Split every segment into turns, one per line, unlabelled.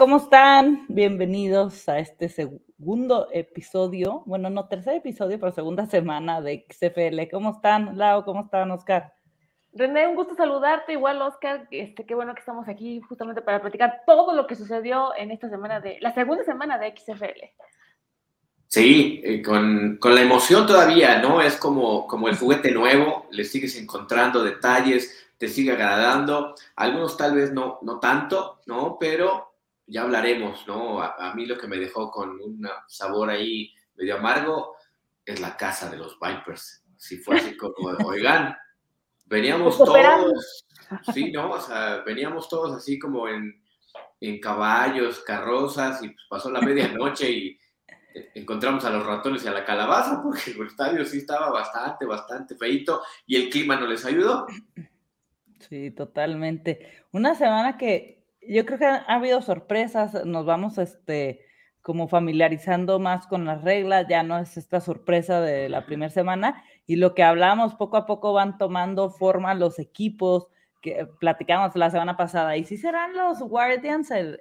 ¿cómo están? Bienvenidos a este segundo episodio, bueno, no tercer episodio, pero segunda semana de XFL. ¿Cómo están, Lau? ¿Cómo están, Oscar?
René, un gusto saludarte, igual Oscar, este, qué bueno que estamos aquí justamente para platicar todo lo que sucedió en esta semana de, la segunda semana de XFL.
Sí, eh, con, con, la emoción todavía, ¿no? Es como, como el juguete nuevo, le sigues encontrando detalles, te sigue agradando, algunos tal vez no, no tanto, ¿no? Pero ya hablaremos, ¿no? A, mí lo que me dejó con un sabor ahí medio amargo es la casa de los Vipers. Si fue así como, oigan, veníamos todos, sí, ¿no? O sea, veníamos todos así como en, en caballos, carrozas, y pues pasó la medianoche y encontramos a los ratones y a la calabaza, porque el estadio sí estaba bastante, bastante feito y el clima no les ayudó.
Sí, totalmente. Una semana que yo creo que ha, habido sorpresas, nos vamos este como familiarizando más con las reglas, ya no es esta sorpresa de la primera semana, y lo que hablamos poco a poco van tomando forma los equipos que platicamos la semana pasada. ¿Y si serán los Guardians el,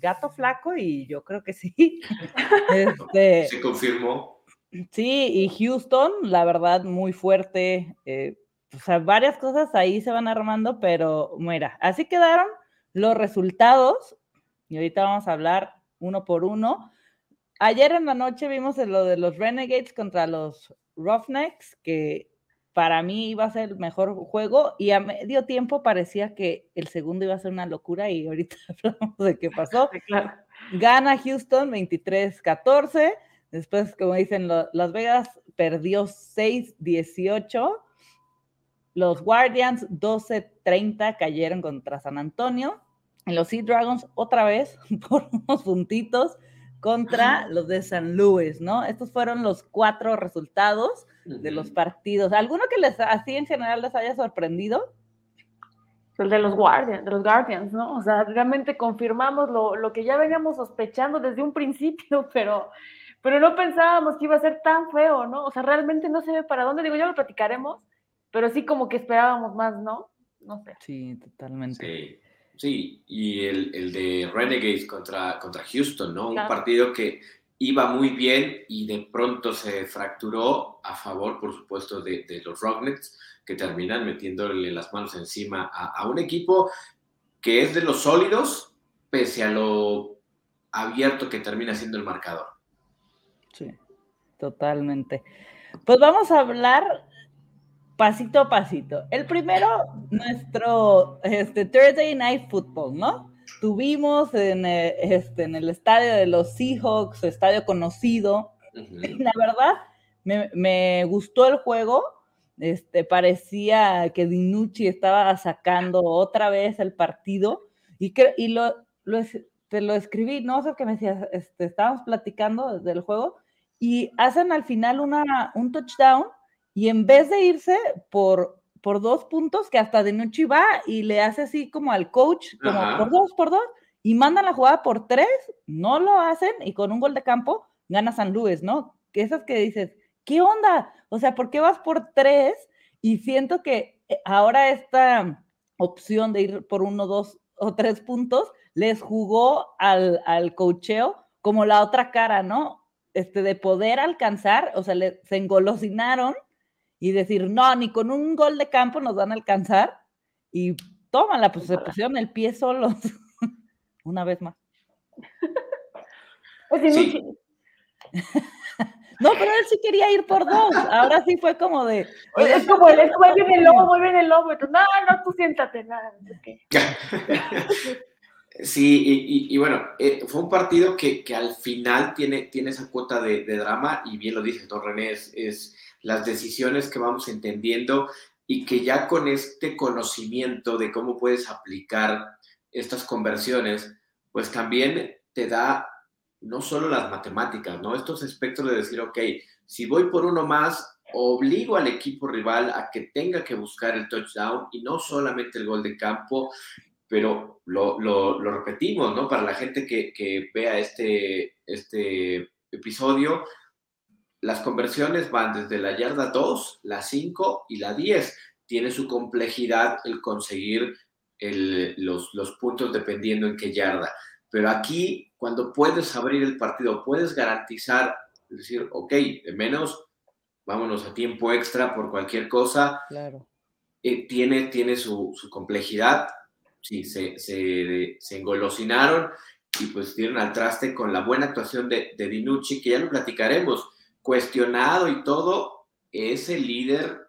gato flaco? Y yo creo que sí.
este, Se confirmó.
Sí, y Houston, la verdad, muy fuerte. Eh, o sea, varias cosas ahí se van armando, pero mira, así quedaron los resultados. Y ahorita vamos a hablar uno por uno. Ayer en la noche vimos lo de los Renegades contra los Roughnecks, que para mí iba a ser el mejor juego y a medio tiempo parecía que el segundo iba a ser una locura y ahorita hablamos de qué pasó. Gana Houston 23-14, después como dicen Las Vegas perdió 6-18, los Guardians 12-30 cayeron contra San Antonio, en los Sea Dragons otra vez por unos puntitos contra los de San Luis, ¿no? Estos fueron los cuatro resultados de los partidos. ¿Alguno que les así en general les haya sorprendido?
El de los Guardians, de los Guardians, ¿no? O sea, realmente confirmamos lo, lo, que ya veníamos sospechando desde un principio, pero, pero no pensábamos que iba a ser tan feo, ¿no? O sea, realmente no se ve para dónde, digo, ya lo platicaremos, pero sí como que esperábamos más, ¿no? No sé.
Sí, totalmente.
Sí. Sí, y el, el, de Renegades contra, contra Houston, ¿no? Un partido que iba muy bien y de pronto se fracturó a favor, por supuesto, de, de los Rocknets, que terminan metiéndole las manos encima a, a, un equipo que es de los sólidos, pese a lo abierto que termina siendo el marcador.
Sí, totalmente. Pues vamos a hablar pasito a pasito. El primero, nuestro este, Thursday Night Football, ¿no? Tuvimos en, eh, este, en el estadio de los Seahawks, estadio conocido. La verdad, me, me, gustó el juego. Este, parecía que Dinucci estaba sacando otra vez el partido. Y, que, y lo, lo, te lo escribí, no sé qué me decías, este, estábamos platicando del juego y hacen al final una, un touchdown y en vez de irse por, por dos puntos, que hasta de noche va y le hace así como al coach, como por dos, por dos, y mandan la jugada por tres, no lo hacen y con un gol de campo gana San Luis, ¿no? Que esas que dices, ¿qué onda? O sea, ¿por qué vas por tres? Y siento que eh, ahora esta opción de ir por uno, dos o tres puntos les jugó al, al cocheo como la otra cara, ¿no? Este, de poder alcanzar, o sea, le, se engolosinaron y decir, no, ni con un gol de campo nos van a alcanzar. Y tómala, pues se pusieron el pie solos. Una vez más.
Pues sí.
No, pero él sí quería ir por dos. Ahora sí fue como de.
es como el, es como viene el lobo, bien el lobo. no, no, tú siéntate, nada.
Sí, y, y, bueno, eh, fue un partido que, que, al final tiene, tiene esa cuota de, de, drama, y bien lo dice Don René, es, es las decisiones que vamos entendiendo y que ya con este conocimiento de cómo puedes aplicar estas conversiones, pues también te da no solo las matemáticas, ¿no? Estos aspectos de decir, ok, si voy por uno más, obligo al equipo rival a que tenga que buscar el touchdown y no solamente el gol de campo, pero lo, lo, lo repetimos, ¿no? Para la gente que, que vea este, este episodio, las conversiones van desde la yarda 2, la 5 y la 10. Tiene su complejidad el conseguir los, los, puntos dependiendo en qué yarda. Pero aquí, cuando puedes abrir el partido, puedes garantizar, decir, ok, de menos, vámonos a tiempo extra por cualquier cosa.
Claro.
Eh, tiene, tiene su, complejidad. Sí, se, se, se, engolosinaron y pues dieron al traste con la buena actuación de, de Dinucci, que ya lo platicaremos, cuestionado y todo, es el líder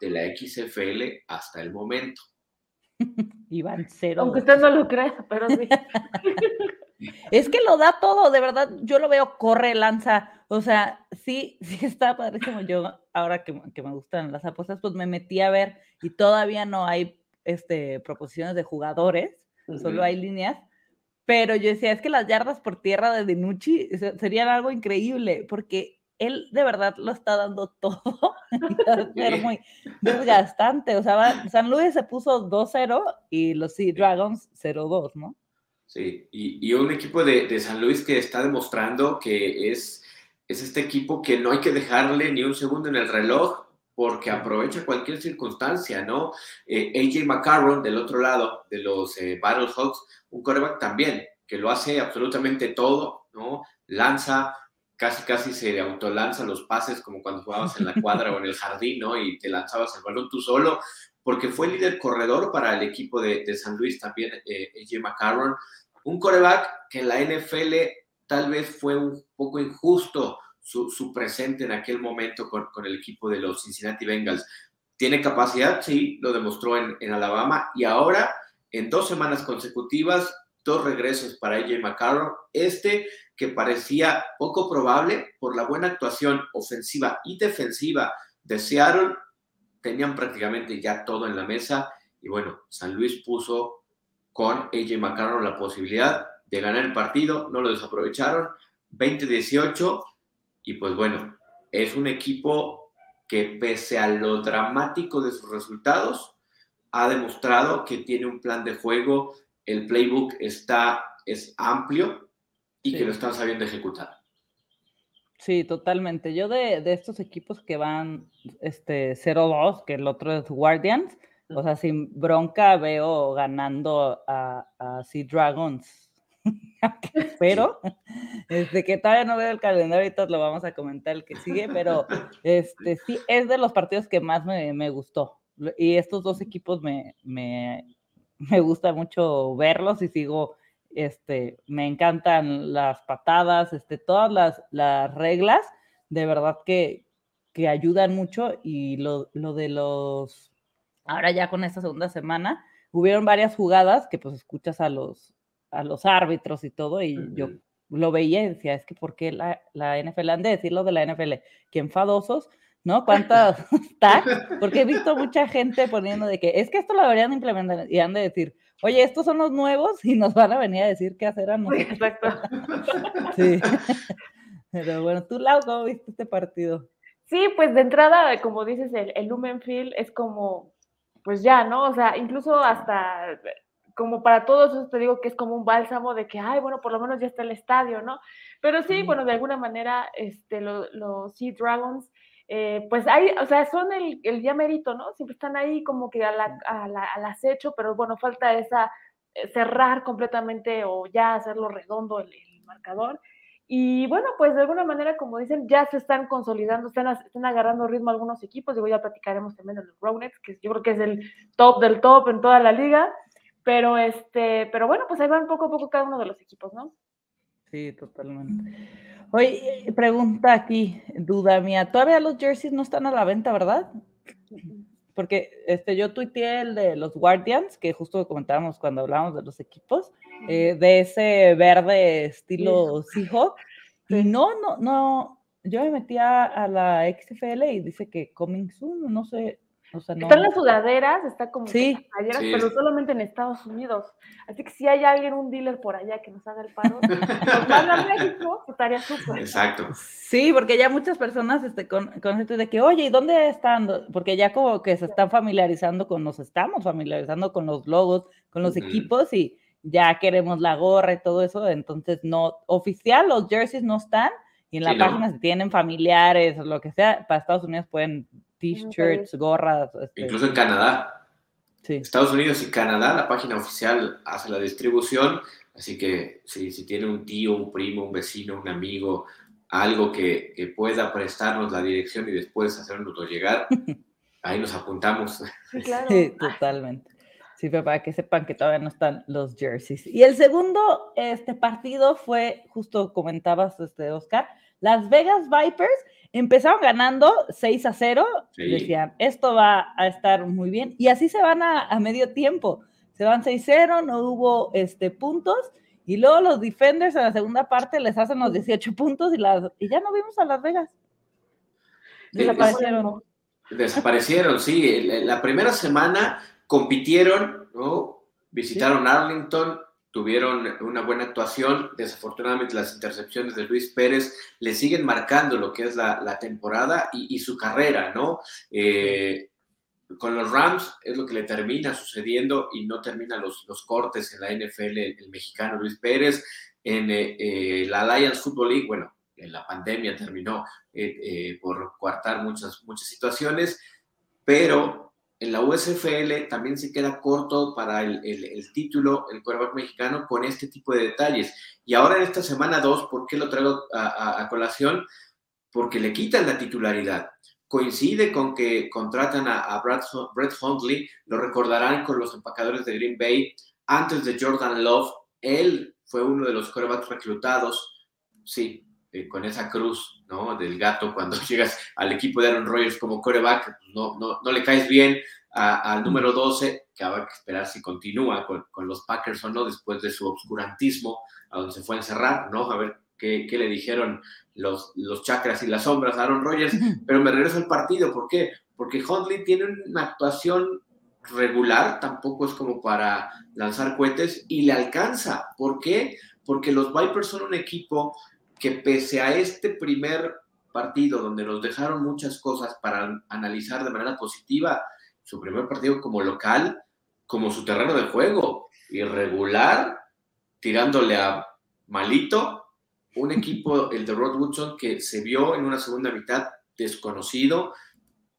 de la XFL hasta el momento.
Iván cero.
Aunque usted no lo crea, pero sí.
es que lo da todo, de verdad, yo lo veo, corre, lanza, o sea, sí, sí está padrísimo. Yo, ahora que, me gustan las apuestas, pues me metí a ver y todavía no hay este, proposiciones de jugadores, solo hay líneas, pero yo decía, es que las yardas por tierra de Dinucci serían algo increíble, porque él de verdad lo está dando todo y va muy desgastante. O sea, San Luis se puso 2-0 y los Sea Dragons 0-2, ¿no?
Sí, y, un equipo de, San Luis que está demostrando que es, es este equipo que no hay que dejarle ni un segundo en el reloj porque aprovecha cualquier circunstancia, ¿no? Eh, AJ McCarron, del otro lado de los eh, Battlehawks, un coreback también, que lo hace absolutamente todo, ¿no? Lanza, casi casi se autolanza los pases como cuando jugabas en la cuadra o en el jardín, ¿no? Y te lanzabas el balón tú solo, porque fue líder corredor para el equipo de, San Luis también, eh, AJ McCarron. Un coreback que en la NFL tal vez fue un poco injusto su, presente en aquel momento con, el equipo de los Cincinnati Bengals. ¿Tiene capacidad? Sí, lo demostró en, en Alabama y ahora en dos semanas consecutivas, dos regresos para AJ McCarron. Este que parecía poco probable por la buena actuación ofensiva y defensiva de Seattle, tenían prácticamente ya todo en la mesa y bueno, San Luis puso con AJ McCarron la posibilidad de ganar el partido, no lo desaprovecharon, 20-18 y pues bueno, es un equipo que pese a lo dramático de sus resultados, ha demostrado que tiene un plan de juego, el playbook está, es amplio, y que lo están sabiendo ejecutar.
Sí, totalmente. Yo de, estos equipos que van este 0-2, que el otro es Guardians, o sea, sin bronca veo ganando a, Sea Dragons. pero este que todavía no veo el calendario, ahorita lo vamos a comentar el que sigue, pero este sí es de los partidos que más me, gustó. Y estos dos equipos me, me, me gusta mucho verlos y sigo este, me encantan las patadas, este, todas las, las reglas, de verdad que, que ayudan mucho y lo, lo, de los, ahora ya con esta segunda semana, hubieron varias jugadas que pues escuchas a los, a los árbitros y todo y yo lo veía y decía, es que ¿por qué la, la NFL, han de decir lo de la NFL, que enfadosos, ¿no? ¿Cuántas tags? Porque he visto mucha gente poniendo de que es que esto lo deberían implementar y han de decir, oye, estos son los nuevos y nos van a venir a decir qué hacer a nosotros. Exacto. Sí. Pero bueno, tú, Lau, ¿cómo viste este partido?
Sí, pues de entrada, como dices, el, el Lumenfield es como, pues ya, ¿no? O sea, incluso hasta como para todos eso te digo que es como un bálsamo de que, ay, bueno, por lo menos ya está el estadio, ¿no? Pero sí, bueno, de alguna manera, este, los Sea Dragons eh, pues hay, o sea, son el, el ya merito, ¿no? Siempre están ahí como que a la, al acecho, pero bueno, falta esa eh, cerrar completamente o ya hacerlo redondo el, marcador. Y bueno, pues de alguna manera, como dicen, ya se están consolidando, están, están agarrando ritmo algunos equipos. Digo, ya platicaremos también de los Rownets, que yo creo que es el top del top en toda la liga. Pero este, pero bueno, pues ahí van poco a poco cada uno de los equipos, ¿no?
Sí, totalmente. Oye, pregunta aquí, duda mía. Todavía los jerseys no están a la venta, ¿verdad? Porque este, yo tuiteé el de los Guardians, que justo comentábamos cuando hablábamos de los equipos, eh, de ese verde estilo Seahawk. Y no, no, no. Yo me metí a, la XFL y dice que coming soon, no sé,
están las sudaderas, está como sí. pero solamente en Estados Unidos. Así que si hay alguien, un dealer por allá que nos haga el paro, nos van a México, estaría súper.
Exacto.
Sí, porque ya muchas personas este, con, con gente de que, oye, ¿y dónde están? Porque ya como que se están familiarizando con, nos estamos familiarizando con los logos, con los equipos y ya queremos la gorra y todo eso. Entonces, no, oficial, los jerseys no están. Y en la página, si tienen familiares o lo que sea, para Estados Unidos pueden t-shirts, gorras.
Este, Incluso en Canadá. Estados Unidos y Canadá, la página oficial hace la distribución, así que si, si tiene un tío, un primo, un vecino, un amigo, algo que, que pueda prestarnos la dirección y después hacernos llegar, ahí nos apuntamos.
Sí, claro. sí, totalmente. Sí, para que sepan que todavía no están los jerseys. Y el segundo este partido fue, justo comentabas, este, Oscar, Las Vegas Vipers empezaron ganando 6 a 0. Decían, esto va a estar muy bien. Y así se van a, medio tiempo. Se van 6-0, no hubo este, puntos. Y luego los defenders en la segunda parte les hacen los 18 puntos y, las, y ya no vimos a Las Vegas.
Desaparecieron. Desaparecieron, sí. La primera semana compitieron, ¿no? Visitaron Arlington, tuvieron una buena actuación. Desafortunadamente las intercepciones de Luis Pérez le siguen marcando lo que es la, temporada y, su carrera, ¿no? Eh, con los Rams es lo que le termina sucediendo y no termina los, los cortes en la NFL el, mexicano Luis Pérez. En eh, eh, la Alliance Football League, bueno, en la pandemia terminó por coartar muchas, muchas situaciones, pero en la USFL también se queda corto para el, título, el quarterback mexicano, con este tipo de detalles. Y ahora en esta semana 2, ¿por qué lo traigo a, colación? Porque le quitan la titularidad. Coincide con que contratan a, Brett Hundley, lo recordarán con los empacadores de Green Bay, antes de Jordan Love. Él fue uno de los quarterbacks reclutados, sí, eh, con esa cruz, ¿no? Del gato cuando llegas al equipo de Aaron Rodgers como quarterback, pues, no, no, no le caes bien al número 12, que habrá que esperar si continúa con, con, los Packers o no después de su obscurantismo, a donde se fue a encerrar, ¿no? A ver qué, qué le dijeron los, los chakras y las sombras a Aaron Rodgers, pero me regreso al partido, ¿por qué? Porque Hundley tiene una actuación regular, tampoco es como para lanzar cohetes y le alcanza. ¿Por qué? Porque los Vipers son un equipo que pese a este primer partido donde nos dejaron muchas cosas para analizar de manera positiva, su primer partido como local, como su terreno de juego, irregular, tirándole a malito, un equipo, el de Rod Woodson, que se vio en una segunda mitad desconocido,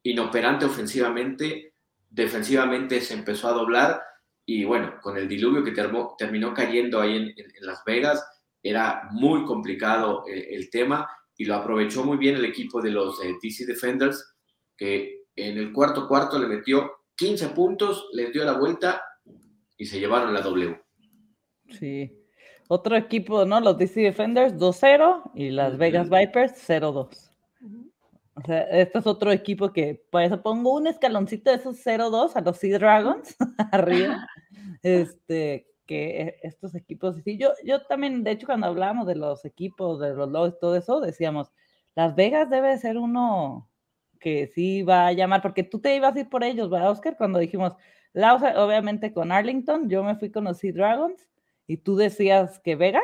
inoperante ofensivamente, defensivamente se empezó a doblar y bueno, con el diluvio que terminó cayendo ahí en Las Vegas, era muy complicado eh, el tema y lo aprovechó muy bien el equipo de los eh, DC Defenders, que en el cuarto cuarto le metió 15 puntos, le dio la vuelta y se llevaron la W.
Sí. Otro equipo, ¿no? Los DC Defenders 2-0 y las Vegas Vipers 0-2. O sea, este es otro equipo que, por eso pongo un escaloncito de esos 0-2 a los Sea Dragons arriba. Este, que e, estos equipos, sí, yo, yo también, de hecho, cuando hablábamos de los equipos, de los logos, todo eso, decíamos, Las Vegas debe ser uno que sí va a llamar, porque tú te ibas a ir por ellos, ¿verdad, Oscar? Cuando dijimos, la, obviamente con Arlington, yo me fui con los Sea Dragons, y tú decías que Vegas.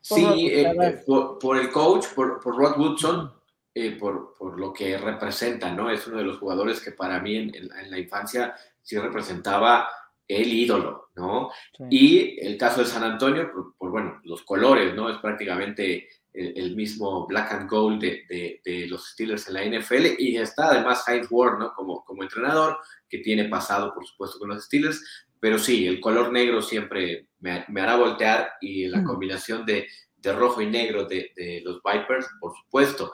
Sí, eh, eh, por, el coach, por, Rod Woodson, eh, por, por, lo que representa, ¿no? Es uno de los jugadores que para mí en, en la infancia sí representaba el ídolo, ¿no? Y el caso de San Antonio, por, bueno, los colores, ¿no? Es prácticamente el, mismo black and gold de, de, los Steelers en la NFL y está además Heinz Ward, ¿no? Como, como entrenador, que tiene pasado, por supuesto, con los Steelers, pero sí, el color negro siempre me, me hará voltear y la combinación de, de rojo y negro de, de, los Vipers, por supuesto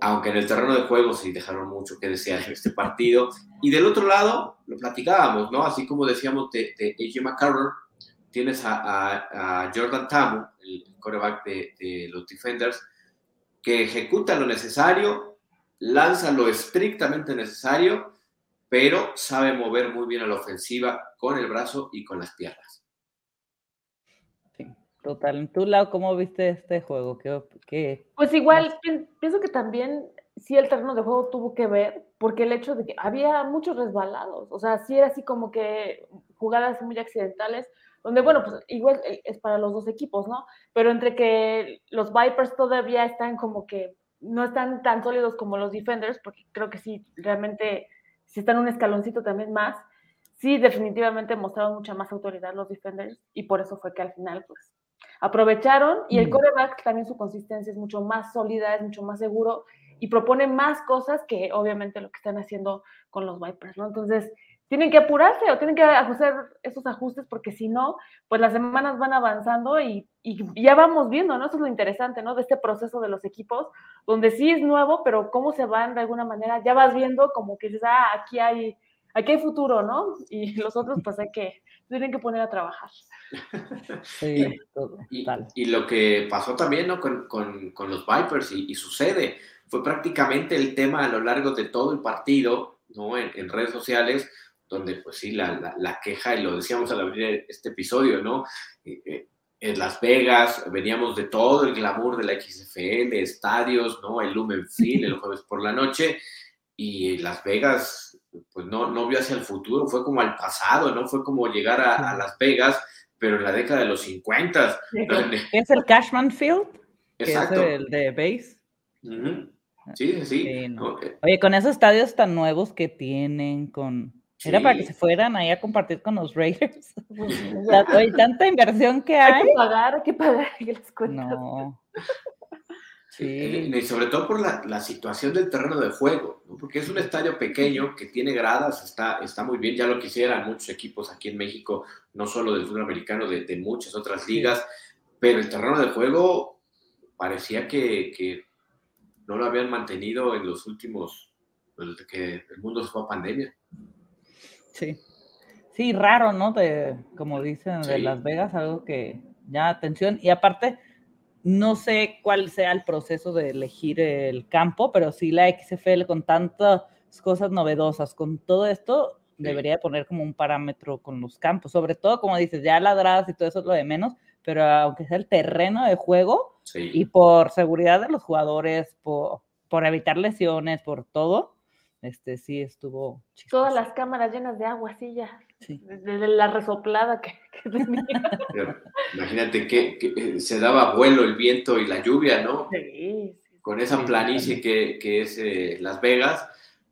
aunque en el terreno de juego sí dejaron mucho que desear en este partido. Y del otro lado, lo platicábamos, ¿no? Así como decíamos de, de AJ McCarron, tienes a, Jordan Tamu, el coreback de, los Defenders, que ejecuta lo necesario, lanza lo estrictamente necesario, pero sabe mover muy bien a la ofensiva con el brazo y con las piernas.
Total. ¿En tu lado cómo viste este juego? ¿Qué,
pues igual, pienso que también sí el terreno de juego tuvo que ver, porque el hecho de que había muchos resbalados, o sea, sí era así como que jugadas muy accidentales, donde, bueno, pues igual eh, es para los dos equipos, ¿no? Pero entre que los Vipers todavía están como que no están tan sólidos como los Defenders, porque creo que sí, realmente, si están un escaloncito también más, sí, definitivamente mostraron mucha más autoridad los Defenders, y por eso fue que al final, pues, aprovecharon y el coreback también su consistencia es mucho más sólida, es mucho más seguro y propone más cosas que obviamente lo que están haciendo con los Vipers, ¿no? Entonces, tienen que apurarse o tienen que hacer esos ajustes porque si no, pues las semanas van avanzando y, ya vamos viendo, ¿no? Eso es lo interesante, ¿no? De este proceso de los equipos, donde sí es nuevo, pero cómo se van de alguna manera, ya vas viendo como que dices, ah, aquí hay, aquí hay futuro, ¿no? Y los otros pues hay que, tienen que poner a trabajar.
Sí, y, lo que pasó también, ¿no? Con, los Vipers y, sucede, fue prácticamente el tema a lo largo de todo el partido, ¿no? en redes sociales, donde pues sí, la, la, queja, y lo decíamos al abrir este episodio, ¿no? Eh, eh, en Las Vegas, veníamos de todo el glamour de la XFL, estadios, ¿no? El Lumen Field el jueves por la noche, y Las Vegas, pues no, no vio hacia el futuro, fue como al pasado, ¿no? Fue como llegar a, Las Vegas, pero en la década de los 50.
¿Es el Cashman Field? Exacto. es el de base.
Sí, sí.
Oye, con esos estadios tan nuevos que tienen, con era para que se fueran ahí a compartir con los Raiders. Hay tanta inversión que hay.
Hay que pagar, hay que pagar las cuentas.
No.
Sí. Y sobre todo por la, la, situación del terreno de juego, ¿no? porque es un estadio pequeño que tiene gradas, está, está muy bien, ya lo quisieran muchos equipos aquí en México, no solo del fútbol americano, de, de muchas otras ligas, pero el terreno de juego parecía que, que, no lo habían mantenido en los últimos, desde que el mundo se fue a pandemia.
Sí. Sí, raro, ¿no? De, como dicen, de Las Vegas, algo que ya atención. Y aparte, no sé cuál sea el proceso de elegir el campo, pero sí la XFL con tantas cosas novedosas, con todo esto, debería poner como un parámetro con los campos. Sobre todo, como dices, ya ladradas y todo eso es lo de menos, pero aunque sea el terreno de juego y por seguridad de los jugadores, por, por evitar lesiones, por todo, este sí estuvo
Todas las cámaras llenas de agua, sí, ya. De, la resoplada que, tenía.
imagínate que, eh, se daba vuelo el viento y la lluvia, ¿no? Sí. Con esa planicie que, que es eh, Las Vegas,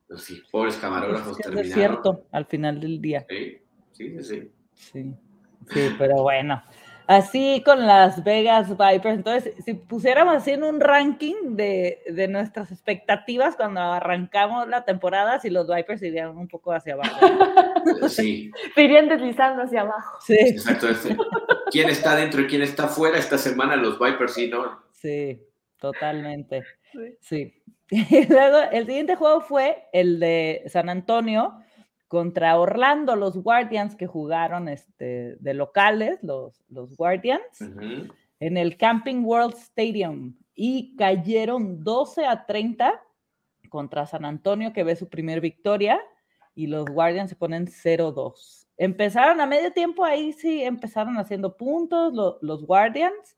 pues sí, pobres camarógrafos
terminaron. Es cierto, al final del día.
Sí, sí, sí.
Sí, sí pero bueno así con las Vegas Vipers. Entonces, si pusiéramos así en un ranking de, de, nuestras expectativas cuando arrancamos la temporada, si los Vipers irían un poco hacia abajo.
Sí.
Se irían deslizando hacia abajo.
Sí.
Exacto. ¿Quién está dentro y quién está fuera esta semana? Los Vipers, sí, ¿no?
Sí, totalmente. Sí. Y luego, el siguiente juego fue el de San Antonio contra Orlando, los Guardians que jugaron este, de locales, los, los Guardians, en el Camping World Stadium y cayeron 12 a 30 contra San Antonio que ve su primer victoria y los Guardians se ponen 0-2. Empezaron a medio tiempo, ahí sí empezaron haciendo puntos los Guardians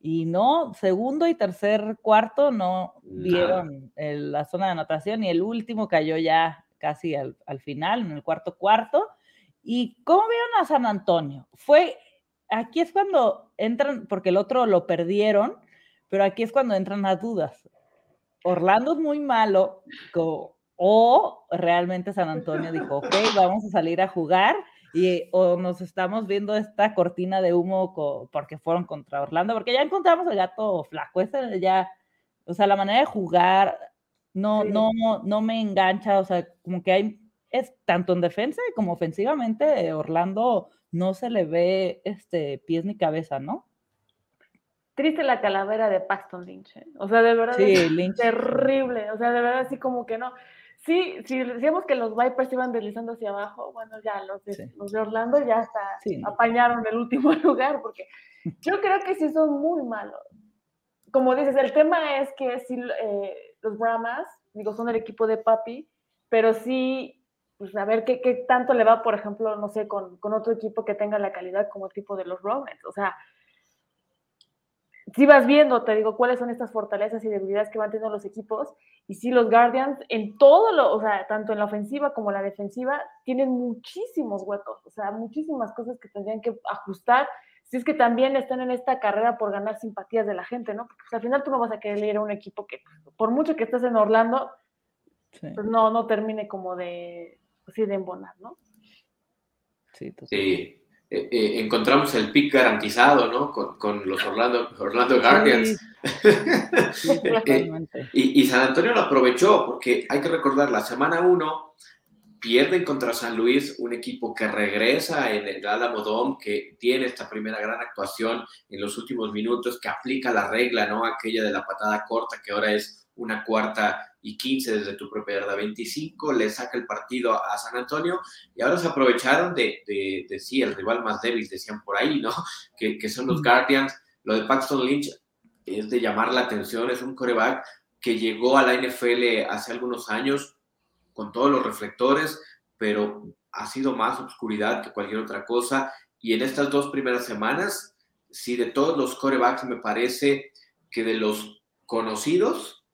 y no, segundo y tercer cuarto no vieron la zona de anotación y el último cayó ya casi al, final, en el cuarto cuarto. ¿Y cómo vieron a San Antonio? Fue, aquí es cuando entran, porque el otro lo perdieron, pero aquí es cuando entran las dudas. Orlando es muy malo, o realmente San Antonio dijo, ok, vamos a salir a jugar, y o nos estamos viendo esta cortina de humo porque fueron contra Orlando, porque ya encontramos el gato flaco, ya, o sea, la manera de jugar, no, no, no me engancha, o sea, como que hay, es tanto en defensa como ofensivamente, Orlando no se le ve este pies ni cabeza, ¿no?
Triste la calavera de Paxton Lynch, ¿eh? o sea, de verdad es terrible, o sea, de verdad así como que no. Sí, si decíamos que los Vipers iban deslizando hacia abajo, bueno, ya los de, los de Orlando ya hasta apañaron el último lugar, porque yo creo que sí son muy malos. Como dices, el tema es que si eh, los Brahmas, digo, son el equipo de papi, pero sí, pues a ver qué, qué tanto le va, por ejemplo, no sé, con, con, otro equipo que tenga la calidad como el tipo de los Rovers. O sea, si vas viendo, te digo, cuáles son estas fortalezas y debilidades que van teniendo los equipos, y si los Guardians en todo lo, o sea, tanto en la ofensiva como en la defensiva, tienen muchísimos huecos, o sea, muchísimas cosas que tendrían que ajustar si es que también están en esta carrera por ganar simpatías de la gente, ¿no? Porque pues, al final tú no vas a querer ir a un equipo que, por mucho que estés en Orlando, pues no, no termine como de, pues sí, de embonar, ¿no?
Sí, sí. Eh, eh, encontramos el pick garantizado, ¿no? Con, los Orlando, Orlando Guardians. Eh, y, y, San Antonio lo aprovechó, porque hay que recordar, la semana 1 pierden contra San Luis, un equipo que regresa en el Álamo Dome, que tiene esta primera gran actuación en los últimos minutos, que aplica la regla, ¿no? Aquella de la patada corta, que ahora es una cuarta y 15 desde tu propia yarda 25, le saca el partido a San Antonio y ahora se aprovecharon de, de, sí, el rival más débil, decían por ahí, ¿no? Que, que son los Guardians. Lo de Paxton Lynch es de llamar la atención, es un coreback que llegó a la NFL hace algunos años, con todos los reflectores, pero ha sido más oscuridad que cualquier otra cosa. Y en estas dos primeras semanas, sí, de todos los corebacks, me parece que de los conocidos,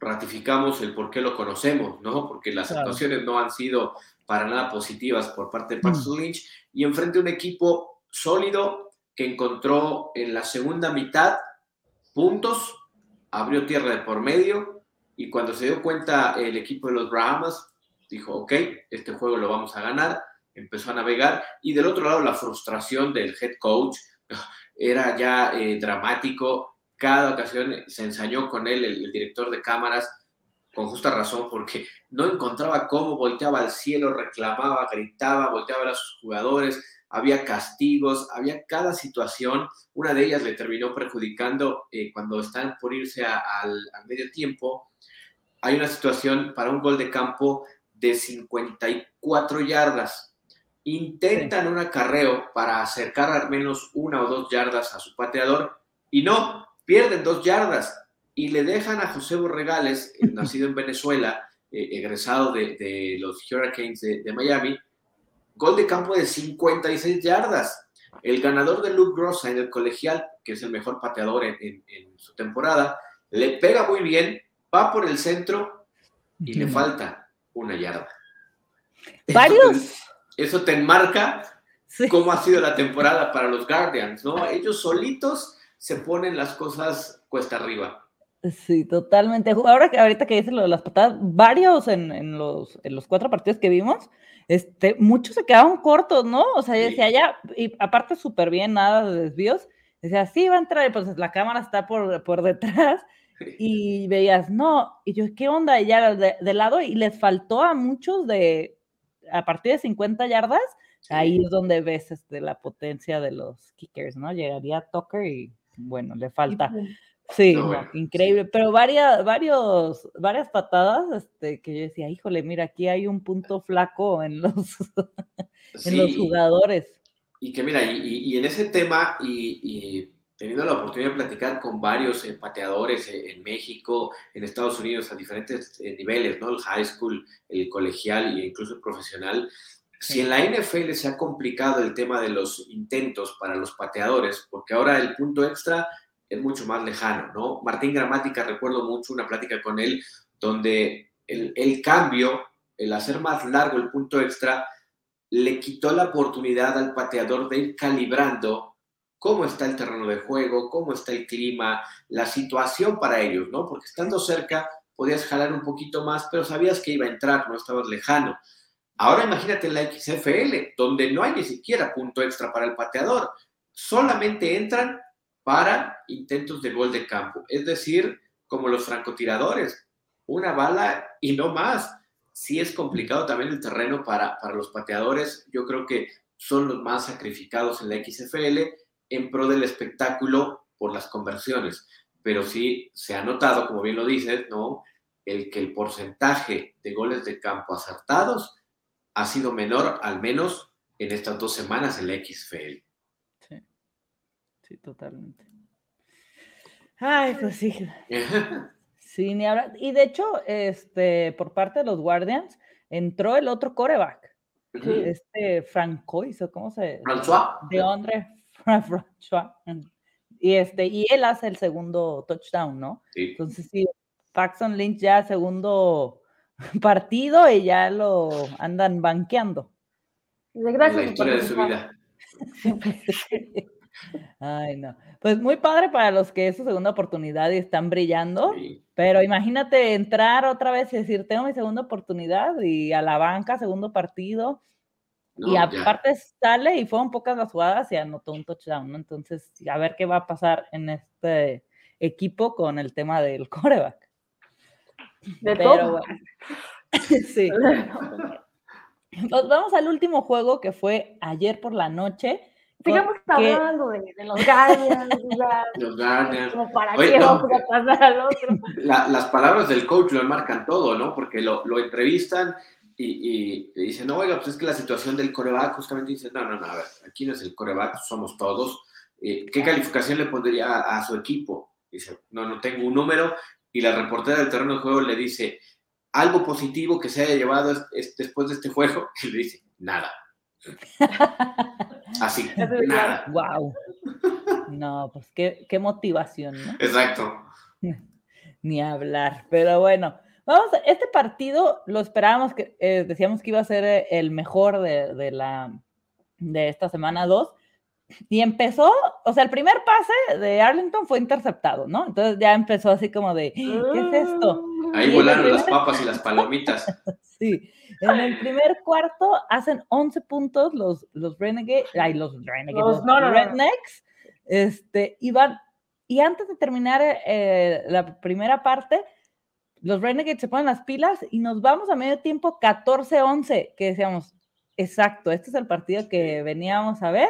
ratificamos el por qué lo conocemos, ¿no? Porque las actuaciones no han sido para nada positivas por parte de Paxton mm. Lynch y enfrente un equipo sólido que encontró en la segunda mitad puntos, abrió tierra de por medio y cuando se dio cuenta el equipo de los Brahmas, dijo, ok, este juego lo vamos a ganar, empezó a navegar. Y del otro lado, la frustración del head coach era ya eh, dramático. Cada ocasión se ensañó con él el, director de cámaras, con justa razón, porque no encontraba cómo, volteaba al cielo, reclamaba, gritaba, volteaba a sus jugadores, había castigos, había cada situación. Una de ellas le terminó perjudicando eh, cuando están por irse al medio tiempo hay una situación para un gol de campo de 54 yardas. Intentan un acarreo para acercar al menos una o dos yardas a su pateador y no, pierden dos yardas y le dejan a José Borregales, nacido en Venezuela, eh, egresado de, los Hurricanes de, Miami, gol de campo de 56 yardas. El ganador de Luke Grossa en el colegial, que es el mejor pateador en su temporada, le pega muy bien va por el centro y le falta una yarda.
Varios.
Eso te, enmarca cómo ha sido la temporada para los Guardians, ¿no? Ellos solitos se ponen las cosas cuesta arriba.
Sí, totalmente. Ahora que ahorita que dices lo de las patadas, varios en, los, en los cuatro partidos que vimos, este, muchos se quedaron cortos, ¿no? O sea, yo decía, ya, y aparte súper bien, nada de desvíos, decía, sí, va a entrar, y pues la cámara está por, por detrás, y veías, no, y yo, ¿qué onda? Y ya de, lado, y les faltó a muchos de, a partir de 50 yardas, ahí es donde ves este, la potencia de los kickers, ¿no? Llegaría Tucker y, bueno, le falta. Sí, increíble, pero varias, varios, varias patadas este, que yo decía, híjole, mira, aquí hay un punto flaco en los, en los jugadores.
Y que mira, y, en ese tema, y teniendo la oportunidad de platicar con varios eh, pateadores eh, en México, en Estados Unidos, a diferentes eh, niveles, ¿no? El high school, el colegial e incluso el profesional. Si en la NFL se ha complicado el tema de los intentos para los pateadores, porque ahora el punto extra es mucho más lejano, ¿no? Martín Gramática, recuerdo mucho una plática con él, donde el, el cambio, el hacer más largo el punto extra, le quitó la oportunidad al pateador de ir calibrando cómo está el terreno de juego, cómo está el clima, la situación para ellos, ¿no? Porque estando cerca podías jalar un poquito más, pero sabías que iba a entrar, no estabas lejano. Ahora imagínate la XFL, donde no hay ni siquiera punto extra para el pateador, solamente entran para intentos de gol de campo, es decir, como los francotiradores, una bala y no más. Sí es complicado también el terreno para, para los pateadores, yo creo que son los más sacrificados en la XFL en pro del espectáculo por las conversiones. Pero sí se ha notado, como bien lo dices, ¿no? El que el porcentaje de goles de campo acertados ha sido menor, al menos en estas dos semanas en la XFL.
Sí, totalmente. Ay, pues sí. sí, ni ahora. Y de hecho, este, por parte de los Guardians, entró el otro coreback. Este Francois, ¿cómo se?
François.
De Andre y, este, y él hace el segundo touchdown, ¿no? Entonces, sí, Paxton Lynch ya segundo partido y ya lo andan banqueando.
Gracias. La historia de su vida.
Ay, no. Pues muy padre para los que es su segunda oportunidad y están brillando, pero imagínate entrar otra vez y decir, tengo mi segunda oportunidad y a la banca, segundo partido, y aparte sale y fueron pocas las jugadas y anotó un touchdown, ¿no? Entonces, a ver qué va a pasar en este equipo con el tema del coreback.
De todo.
sí. Pues vamos al último juego que fue ayer por la noche.
Sigamos hablando de, los Guardians.
los Guardians.
Como para qué vamos a pasar al otro.
las palabras del coach lo marcan todo, ¿no? Porque lo, lo entrevistan y, y, dicen, no, oiga, pues es que la situación del coreback, justamente dice, no, no, no, a ver, aquí no es el coreback, somos todos. Eh, ¿Qué calificación le pondría a, su equipo? Dice, no, no tengo un número. Y la reportera del terreno de juego le dice, algo positivo que se haya llevado después de este juego. Y le dice, nada. Así, nada.
Wow. No, pues qué, qué motivación, ¿no?
Exacto.
Ni hablar, pero bueno. Vamos, este partido lo esperábamos que, eh, decíamos que iba a ser eh, el mejor de, de, la, de esta semana 2. Y empezó, o sea, el primer pase de Arlington fue interceptado, ¿no? Entonces ya empezó así como de, ¿qué es esto?
Ahí volaron las papas y las palomitas.
sí, en el primer cuarto hacen 11 puntos los, los Renegades, ay, los Renegades, los, Rednecks, este, y van, y antes de terminar eh, la primera parte, los Renegades se ponen las pilas y nos vamos a medio tiempo 14-11, que decíamos, exacto, este es el partido que veníamos a ver,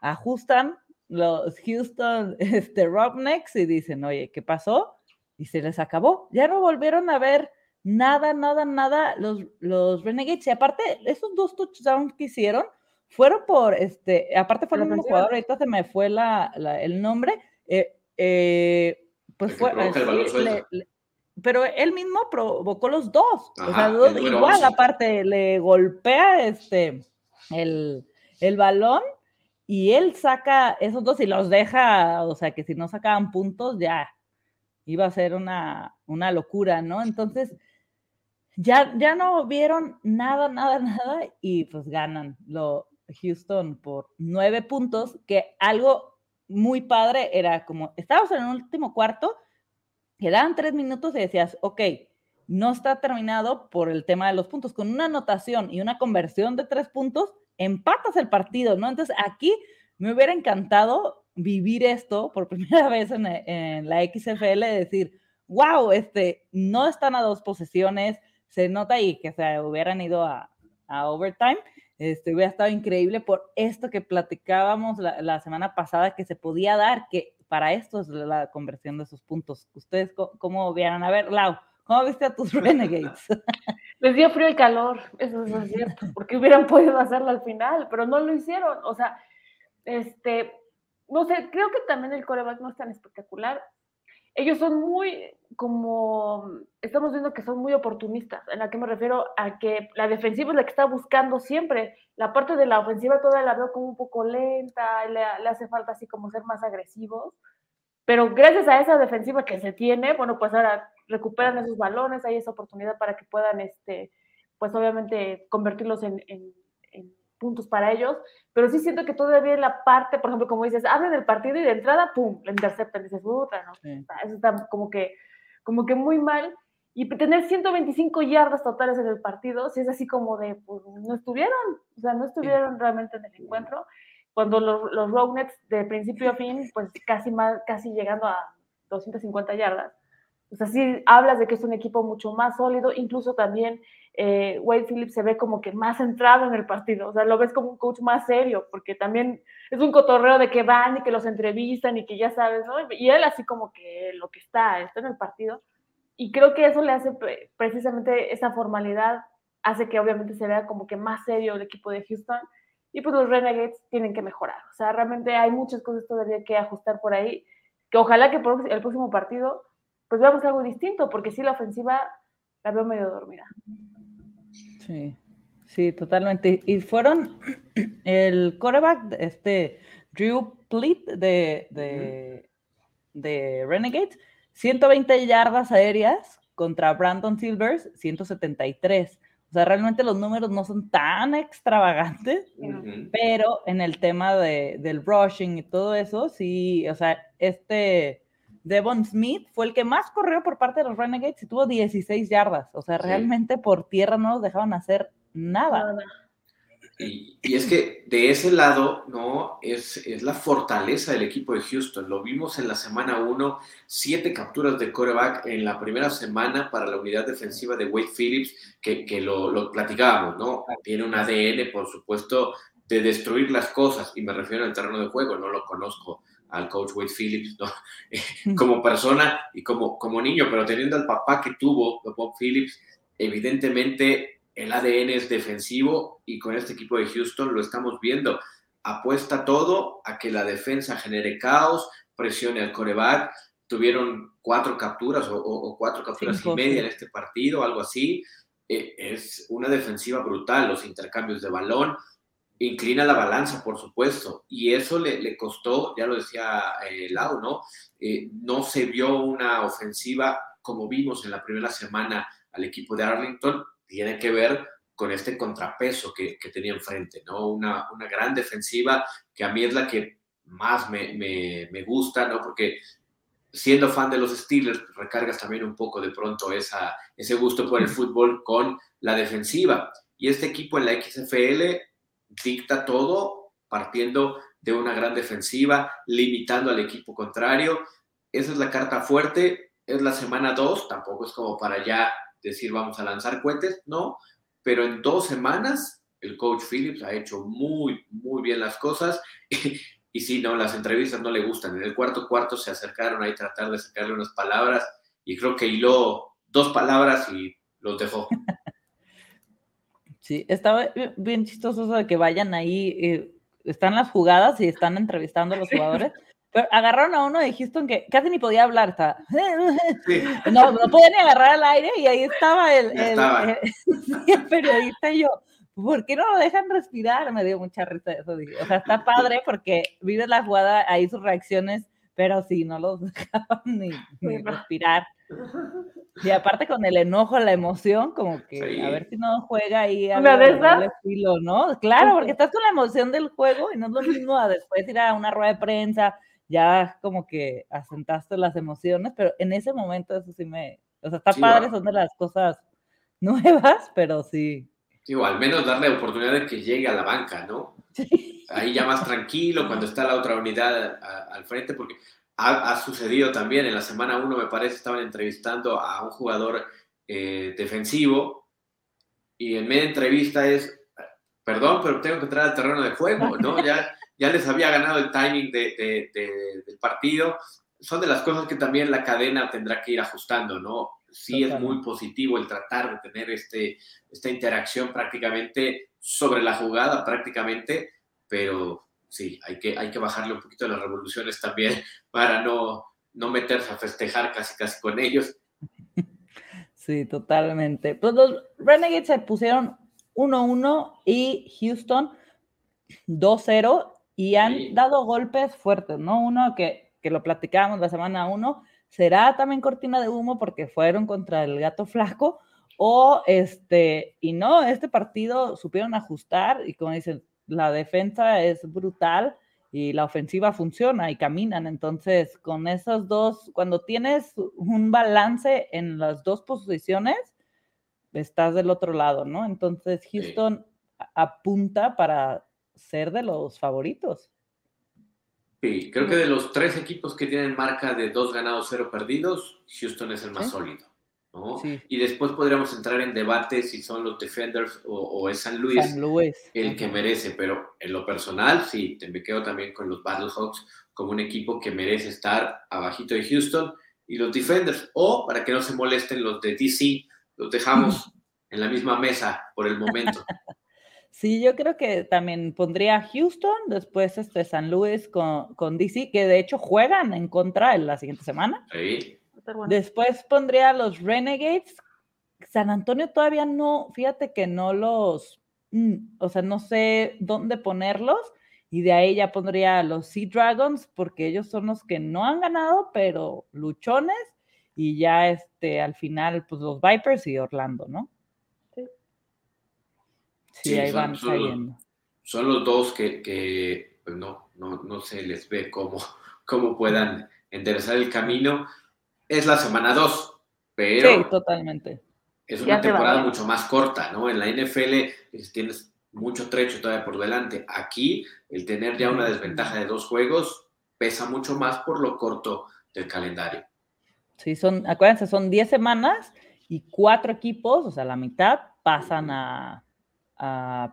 ajustan los Houston este, Roughnecks y dicen, oye, ¿qué pasó? Y se les acabó, ya no volvieron a ver nada, nada, nada los, los Renegades, y aparte, esos dos touchdowns que hicieron, fueron por, este, aparte fue el mismo jugador, ahorita se me fue la, el nombre, eh, eh, pues fue, pero él mismo provocó los dos. o sea, igual, aparte, le golpea este, el, el, balón y él saca esos dos y los deja, o sea, que si no sacaban puntos, ya iba a ser una, una locura, ¿no? Entonces, ya, ya no vieron nada, nada, nada y pues ganan lo Houston por nueve puntos, que algo muy padre era como, estábamos en el último cuarto quedaban tres minutos y decías, ok, no está terminado por el tema de los puntos. Con una anotación y una conversión de tres puntos, empatas el partido, ¿no? Entonces aquí me hubiera encantado vivir esto por primera vez en, la XFL, decir, wow, este, no están a dos posesiones, se nota ahí que se hubieran ido a, overtime. Este, hubiera estado increíble por esto que platicábamos la, semana pasada que se podía dar, que para esto es la conversión de esos puntos. ¿Ustedes cómo, vieron? A ver, Lau, ¿cómo viste a tus Renegades?
Les dio frío el calor, eso es cierto, porque hubieran podido hacerlo al final, pero no lo hicieron. O sea, este, no sé, creo que también el coreback no es tan espectacular ellos son muy, como, estamos viendo que son muy oportunistas, en la que me refiero a que la defensiva es la que está buscando siempre, la parte de la ofensiva toda la veo como un poco lenta, le, hace falta así como ser más agresivos, pero gracias a esa defensiva que se tiene, bueno, pues ahora recuperan esos balones, hay esa oportunidad para que puedan, este, pues obviamente convertirlos en puntos para ellos, pero sí siento que todavía en la parte, por ejemplo, como dices, abren el partido y de entrada, pum, la interceptan, dices, puta, ¿no? Eso está como que, como que muy mal. Y tener 125 yardas totales en el partido, si es así como de, pues no estuvieron, o sea, no estuvieron realmente en el encuentro. Cuando los, los Roughnecks de principio a fin, pues casi, más, casi llegando a 250 yardas. O sea, sí hablas de que es un equipo mucho más sólido, incluso también eh, Wade Phillips se ve como que más centrado en el partido, o sea, lo ves como un coach más serio, porque también es un cotorreo de que van y que los entrevistan y que ya sabes, ¿no? Y él así como que lo que está, está en el partido. Y creo que eso le hace precisamente esa formalidad, hace que obviamente se vea como que más serio el equipo de Houston. Y pues los Renegades tienen que mejorar. O sea, realmente hay muchas cosas todavía que ajustar por ahí, que ojalá que por el próximo partido pues veamos algo distinto, porque sí la ofensiva la veo medio dormida.
Sí, sí, totalmente. Y fueron el coreback, este Drew Pleat de, de, de Renegades, 120 yardas aéreas contra Brandon Silvers, 173. O sea, realmente los números no son tan extravagantes, pero en el tema de, del rushing y todo eso, sí, o sea, este Devon Smith fue el que más corrió por parte de los Renegades y tuvo 16 yardas. O sea, realmente por tierra no nos dejaban hacer nada.
Y, es que de ese lado, ¿no? Es, es, la fortaleza del equipo de Houston. Lo vimos en la semana 1, siete capturas de coreback en la primera semana para la unidad defensiva de Wade Phillips, que, que lo, lo, platicábamos, ¿no? Tiene un ADN, por supuesto, de destruir las cosas, y me refiero al terreno de juego, no lo conozco al coach Wade Phillips, ¿no? como persona y como, como niño, pero teniendo al papá que tuvo, Bob Phillips, evidentemente el ADN es defensivo y con este equipo de Houston lo estamos viendo. Apuesta todo a que la defensa genere caos, presione al coreback. Tuvieron cuatro capturas o, cuatro capturas y media en este partido, algo así. Eh, es una defensiva brutal, los intercambios de balón. Inclina la balanza, por supuesto, y eso le, costó, ya lo decía eh, Lau, ¿no? Eh, no se vio una ofensiva como vimos en la primera semana al equipo de Arlington, tiene que ver con este contrapeso que, que tenía enfrente, ¿no? Una, una, gran defensiva que a mí es la que más me, me, me, gusta, ¿no? Porque siendo fan de los Steelers, recargas también un poco de pronto esa, ese gusto por el fútbol con la defensiva. Y este equipo en la XFL dicta todo partiendo de una gran defensiva, limitando al equipo contrario. Esa es la carta fuerte, es la semana 2, tampoco es como para ya decir vamos a lanzar cohetes, no, pero en dos semanas el coach Phillips ha hecho muy, muy bien las cosas y, sí, no, las entrevistas no le gustan. En el cuarto cuarto se acercaron ahí a tratar de sacarle unas palabras y creo que hiló dos palabras y los dejó.
Sí, estaba bien chistoso eso de que vayan ahí, eh, están las jugadas y están entrevistando a los jugadores. Pero agarraron a uno de Houston que casi ni podía hablar, estaba. No, no podía ni agarrar al aire y ahí estaba el, el, periodista y yo. ¿Por qué no lo dejan respirar? Me dio mucha risa eso. O sea, está padre porque vives la jugada, ahí sus reacciones, pero sí, no los dejaban ni, respirar. Y aparte con el enojo, la emoción, como que a ver si no juega ahí a
de
estilo, ¿no? Claro, porque estás con la emoción del juego y no es lo mismo a después ir a una rueda de prensa ya como que asentaste las emociones, pero en ese momento eso sí me, o sea, está padre, son de las cosas nuevas, pero sí.
Digo, al menos darle oportunidad de que llegue a la banca, ¿no? Ahí ya más tranquilo cuando está la otra unidad al frente, porque ha, sucedido también en la semana 1, me parece, estaban entrevistando a un jugador eh, defensivo y en media entrevista es, perdón, pero tengo que entrar al terreno de juego, ¿no? Ya ya les había ganado el timing de, del partido. Son de las cosas que también la cadena tendrá que ir ajustando, ¿no? Sí es muy positivo el tratar de tener este, esta interacción prácticamente sobre la jugada, prácticamente, pero sí, hay que, hay que bajarle un poquito las revoluciones también para no, no meterse a festejar casi casi con ellos.
Sí, totalmente. Pues los Renegades se pusieron 1-1 y Houston 2-0 y han dado golpes fuertes, ¿no? Uno que, que lo platicábamos la semana uno, será también cortina de humo porque fueron contra el gato flaco, o este, y no, este partido supieron ajustar y como dicen, la defensa es brutal y la ofensiva funciona y caminan. Entonces, con esos dos, cuando tienes un balance en las dos posiciones, estás del otro lado, ¿no? Entonces, Houston apunta para ser de los favoritos.
Sí, creo que de los tres equipos que tienen marca de dos ganados, cero perdidos, Houston es el más sólido. Y después podríamos entrar en debate si son los Defenders o, es San Luis, el que merece, pero en lo personal, sí, me quedo también con los Battlehawks como un equipo que merece estar abajito de Houston y los Defenders, o para que no se molesten los de DC, los dejamos en la misma mesa por el momento.
Sí, yo creo que también pondría Houston, después este San Luis con, con, DC, que de hecho juegan en contra en la siguiente semana.
Sí.
Después pondría los Renegades. San Antonio todavía no, fíjate que no los, mm, o sea, no sé dónde ponerlos. Y de ahí ya pondría los Sea Dragons, porque ellos son los que no han ganado, pero luchones. Y ya este, al final, pues los Vipers y Orlando, ¿no? Sí, ahí van
son, Son los dos que, pues no, no, no, se les ve cómo, cómo puedan enderezar el camino. Es la semana 2, pero...
Sí, totalmente.
Es una temporada mucho más corta, ¿no? En la NFL tienes mucho trecho todavía por delante. Aquí, el tener ya una desventaja de dos juegos pesa mucho más por lo corto del calendario.
Sí, son, acuérdense, son 10 semanas y cuatro equipos, o sea, la mitad, pasan a,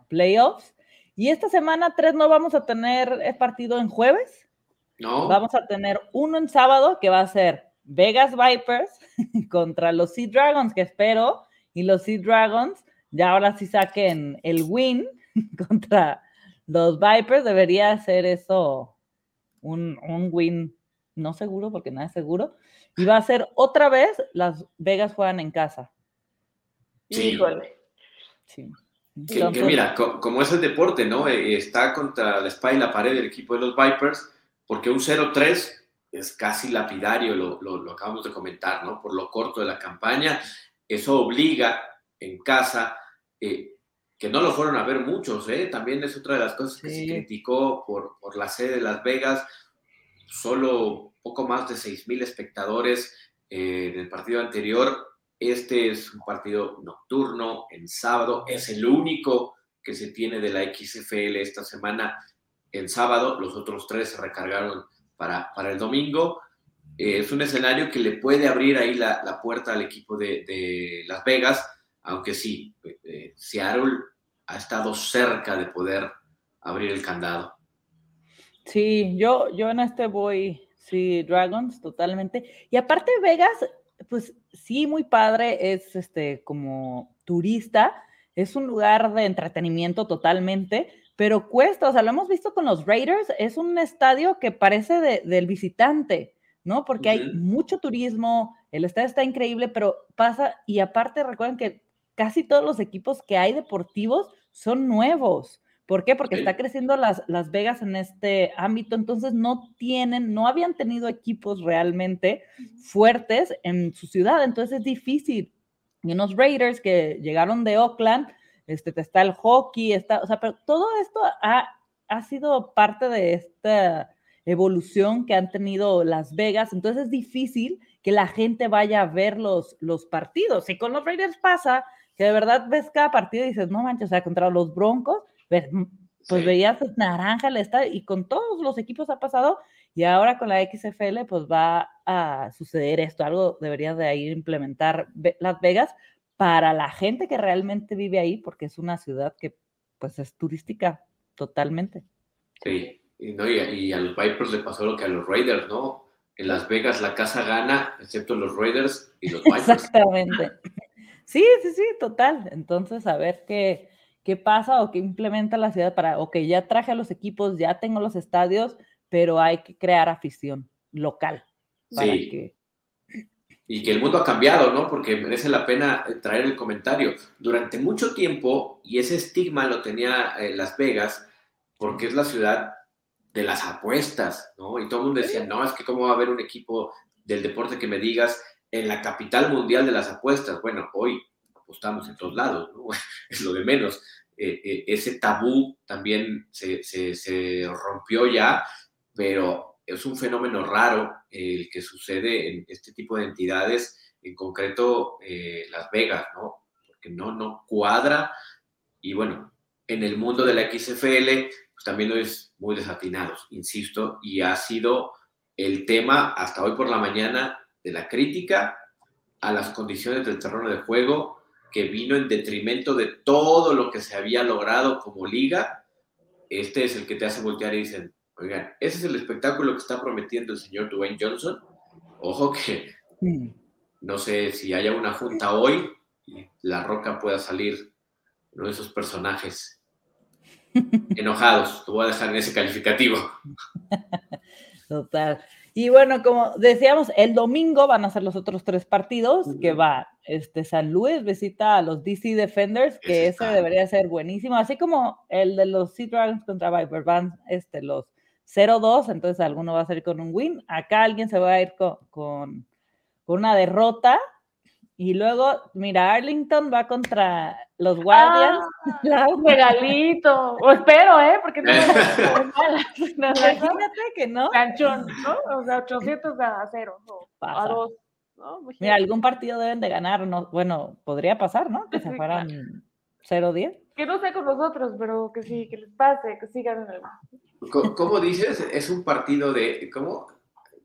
playoffs. Y esta semana tres no vamos a tener el partido en jueves.
No.
Vamos a tener uno en sábado que va a ser Vegas Vipers contra los Sea Dragons, que espero, y los Sea Dragons ya ahora sí saquen el win contra los Vipers, debería ser eso un, win no seguro, porque nada es seguro, y va a ser otra vez las Vegas juegan en casa.
Sí. sí. Que, mira, como es el deporte, ¿no? Eh, está contra la espalda y la pared del equipo de los Vipers, porque un 0-3 es casi lapidario, lo, lo, acabamos de comentar, ¿no? Por lo corto de la campaña, eso obliga en casa eh, que no lo fueron a ver muchos, ¿eh? también es otra de las cosas que se criticó por, por la sede de Las Vegas, solo poco más de 6 espectadores eh, en el partido anterior. Este es un partido nocturno, en sábado, es el único que se tiene de la XFL esta semana en sábado, los otros tres se recargaron para, para el domingo. Eh, es un escenario que le puede abrir ahí la, la puerta al equipo de, de Las Vegas aunque sí, eh, Seattle ha estado cerca de poder abrir el candado.
Sí, yo, yo en este voy, sí, Dragons, totalmente. Y aparte Vegas, pues sí, muy padre, es este como turista, es un lugar de entretenimiento totalmente, pero cuesta, o sea, lo hemos visto con los Raiders, es un estadio que parece del visitante, ¿no? Porque hay mucho turismo, el estadio está increíble, pero pasa, y aparte recuerden que casi todos los equipos que hay deportivos son nuevos. ¿Por qué? Porque está creciendo las, las Vegas en este ámbito, entonces no tienen, no habían tenido equipos realmente fuertes en su ciudad, entonces es difícil. Y unos Raiders que llegaron de Oakland, este, está el hockey, está, o sea, pero todo esto ha, ha sido parte de esta evolución que han tenido Las Vegas, entonces es difícil que la gente vaya a ver los, los partidos. Y con los Raiders pasa que de verdad ves cada partido y dices, no manches, o sea, contra los Broncos, pues veías naranja el estadio y con todos los equipos ha pasado y ahora con la XFL pues va a suceder esto, algo debería de ir implementar Las Vegas para la gente que realmente vive ahí porque es una ciudad que pues es turística totalmente.
Sí, y, no, y, a los Vipers le pasó lo que a los Raiders, ¿no? En Las Vegas la casa gana, excepto los Raiders y los Vipers.
Exactamente. Sí, sí, sí, total. Entonces, a ver qué, qué pasa o qué implementa la ciudad para, ok, ya traje a los equipos, ya tengo los estadios, pero hay que crear afición local.
sí. Y que el mundo ha cambiado, ¿no? Porque merece la pena eh, traer el comentario. Durante mucho tiempo, y ese estigma lo tenía eh, Las Vegas, porque es la ciudad de las apuestas, ¿no? Y todo el mundo decía, no, es que cómo va a haber un equipo del deporte que me digas en la capital mundial de las apuestas. Bueno, hoy apostamos en todos lados, ¿no? es lo de menos. Eh, eh, ese tabú también se, rompió ya, pero es un fenómeno raro el que sucede en este tipo de entidades, en concreto eh, Las Vegas, ¿no? Porque no, no cuadra. Y bueno, en el mundo de la XFL, pues también es muy desatinados, insisto, y ha sido el tema hasta hoy por la mañana de la crítica a las condiciones del terreno de juego que vino en detrimento de todo lo que se había logrado como liga. Este es el que te hace voltear y dicen, oigan, ese es el espectáculo que está prometiendo el señor Dwayne Johnson. Ojo que no sé si haya una junta hoy y la roca pueda salir uno de esos personajes enojados. Te voy a dejar en ese calificativo.
Total. Y bueno, como decíamos, el domingo van a ser los otros tres partidos, que va este, San Luis, visita a los DC Defenders, que ese, debería ser buenísimo, así como el de los Sea Dragons contra Viper, van este, los 0-2, entonces alguno va a salir con un win, acá alguien se va a ir con, con una derrota, y luego, mira, Arlington va contra los.
Ah, un regalito. O espero, ¿eh? Porque no
Imagínate que no.
Canchón, ¿no? O sea, 800 a 0 a 2.
Mira, algún partido deben de ganar, no, bueno, podría pasar, ¿no? Que se fueran 0-10.
Que no sea con nosotros, pero que sí, que les pase, que sigan.
¿Cómo, ¿Cómo dices? Es un partido de. ¿Cómo?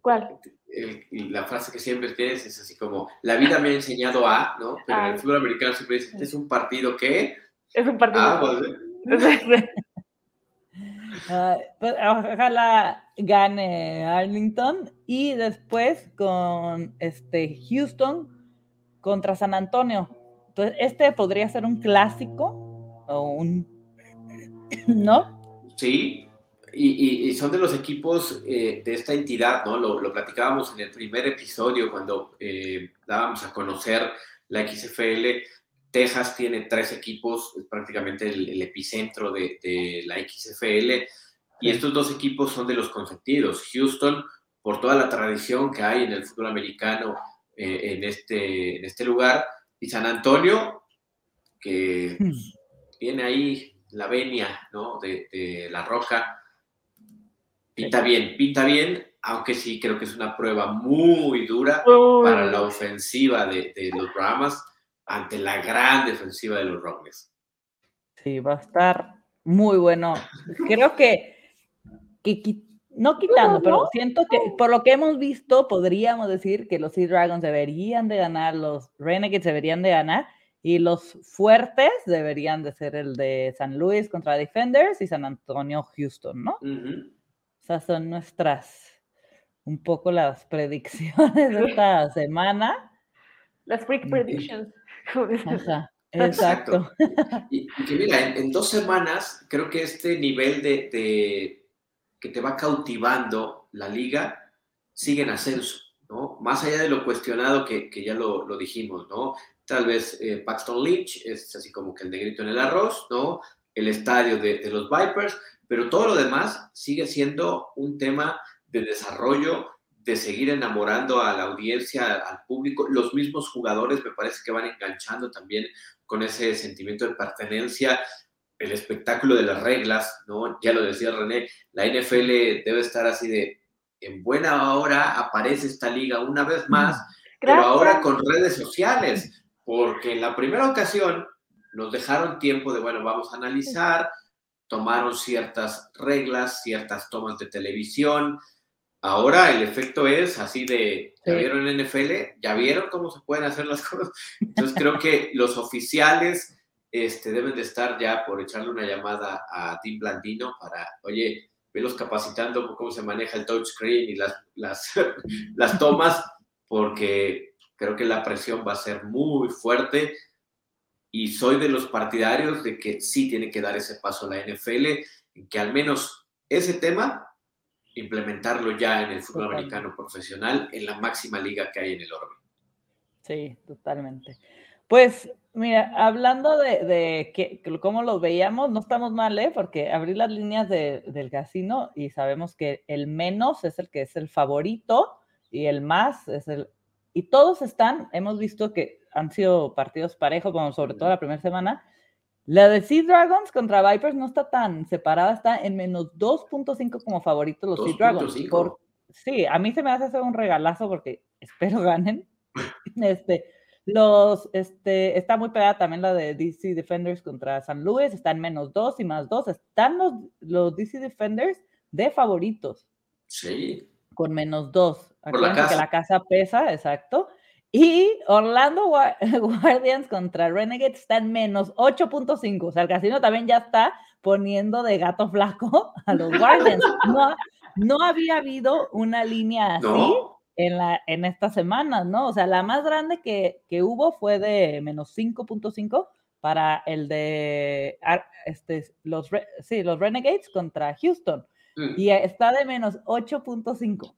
¿Cuál?
El- la frase que siempre tienes es así como: La vida me ha enseñado a, ¿no? Pero en
Ah.
el fútbol americano siempre dices: "Este Es un partido que.
Es un partido.
Ah,
Ay, pues, ojalá gane Arlington y después con este Houston contra San Antonio. Entonces, este podría ser un clásico o un ¿no?
Sí, y, y- y son de los equipos eh, de esta entidad, ¿no? Lo, lo platicábamos en el primer episodio cuando eh, dábamos a conocer la XFL. Texas tiene tres equipos, es prácticamente el, el epicentro de, de la XFL, y estos dos equipos son de los consentidos. Houston, por toda la tradición que hay en el fútbol americano eh, en, este, en este lugar, y San Antonio, que pues, tiene ahí la venia, ¿no? De, de la roca. Pinta bien, pinta bien, aunque sí creo que es una prueba muy dura
Uy.
para la ofensiva de, de los Brahmas ante la gran defensiva de los Rockets.
Sí, va a estar muy bueno. Creo que, que no quitando,
No,
pero
no.
siento que por lo que hemos visto, podríamos decir que los Sea Dragons deberían de ganar, los Renegades deberían de ganar, y los fuertes deberían de ser el de San Luis contra Defenders y San Antonio Houston, ¿no?
Ujú.
Esas son nuestras, un poco las predicciones de esta semana.
Las freak predictions.
Ajá,
Exacto.
exacto.
Y, y que mira, en, en dos semanas creo que este nivel de, de- que te va cautivando la liga sigue en ascenso, ¿no? Más allá de lo cuestionado que, que ya lo, lo dijimos, ¿no? Tal vez eh, Paxton Lynch es así como que el negrito en el arroz, ¿no? El estadio de, de los Vipers, pero todo lo demás sigue siendo un tema de desarrollo, de seguir enamorando a la audiencia, al público. Los mismos jugadores me parece que van enganchando también con ese sentimiento de pertenencia, el espectáculo de las reglas, ¿no? Ya lo decía René, la NFL debe estar así de, en buena hora aparece esta liga una vez más, pero
Gracias.
ahora con redes sociales, porque en la primera ocasión nos dejaron tiempo de, bueno, vamos a analizar, tomaron ciertas reglas, ciertas tomas de televisión. Ahora el efecto es así de, ¿ya vieron en NFL? ¿Ya vieron cómo se pueden hacer las cosas? Entonces creo que los oficiales este, deben de estar ya por echarle una llamada a Tim Blandino para, oye, velos capacitando cómo se maneja el touchscreen y las, las, las tomas, porque creo que la presión va a ser muy fuerte y soy de los partidarios de que sí tiene que dar ese paso a la NFL, que al menos ese tema implementarlo ya en el fútbol
Totalmente.
americano profesional en la máxima liga que hay en el orbe.
Sí, totalmente. Pues mira, hablando de, de que, cómo lo veíamos, no estamos mal, ¿eh? Porque abrí las líneas de- del casino y sabemos que el menos es el que es el favorito y el más es el... Y todos están, hemos visto que han sido partidos parejos, como sobre todo la primera semana. La de Sea Dragons contra Vipers no está tan separada, está en menos 2.5 como favoritos los Sea Dragons.
2.5.
Por- Sí, a mí se me hace hacer un regalazo porque espero ganen. Este, los, este, está muy pegada también la de DC Defenders contra San Luis, están menos dos y más dos. Están los, los DC Defenders de favoritos
Sí,
con menos dos.
Por la
Acuérdense que
casa.
la casa pesa, exacto. Y Orlando Gua- Guardians contra Renegades están menos 8.5. O sea, el casino también ya está poniendo de gato flaco a los Guardians. No, no había habido una línea así
¿no?
en, la, en estas semanas, ¿no? O sea, la más grande que, que hubo fue de menos 5.5 para el de este, los, sí, los Renegades contra Houston
Mm.
y está de menos 8.5.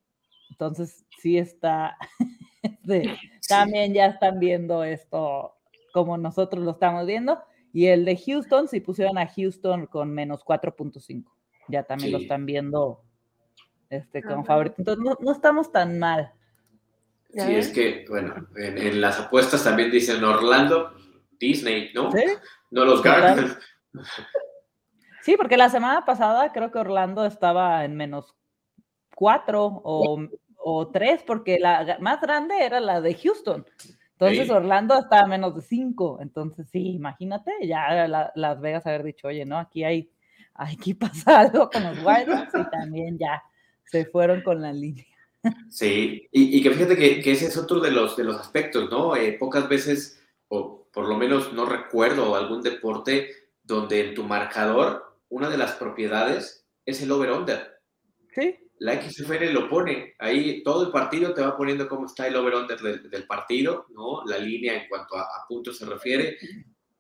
Entonces, sí está,
Sí.
también ya están viendo esto como nosotros lo estamos viendo. Y el de Houston, si pusieron a Houston con menos 4.5, ya también lo están viendo este, como
Ajá.
favorito. Entonces, no, no estamos tan mal.
¿Ya
Sí, es que, bueno, en, en las apuestas también dicen Orlando, Disney, ¿no?
¿Sí?
No los. Guardians.
Sí, porque la semana pasada creo que Orlando estaba en menos 4 o, o 3, porque la más grande era la de Houston. Entonces Orlando está a menos de 5. Entonces, sí, imagínate, ya Las Vegas haber dicho, oye, no, aquí hay, aquí pasa algo con los White y también ya se fueron con la línea.
Sí, y, que fíjate que, ese es otro de los, de los aspectos, ¿no? Eh, pocas veces, o por lo menos no recuerdo algún deporte donde en tu marcador una de las propiedades es el over-under.
Sí.
La XFL lo pone, ahí todo el partido te va poniendo cómo está el over-under del, partido, ¿no? La línea en cuanto a, puntos se refiere.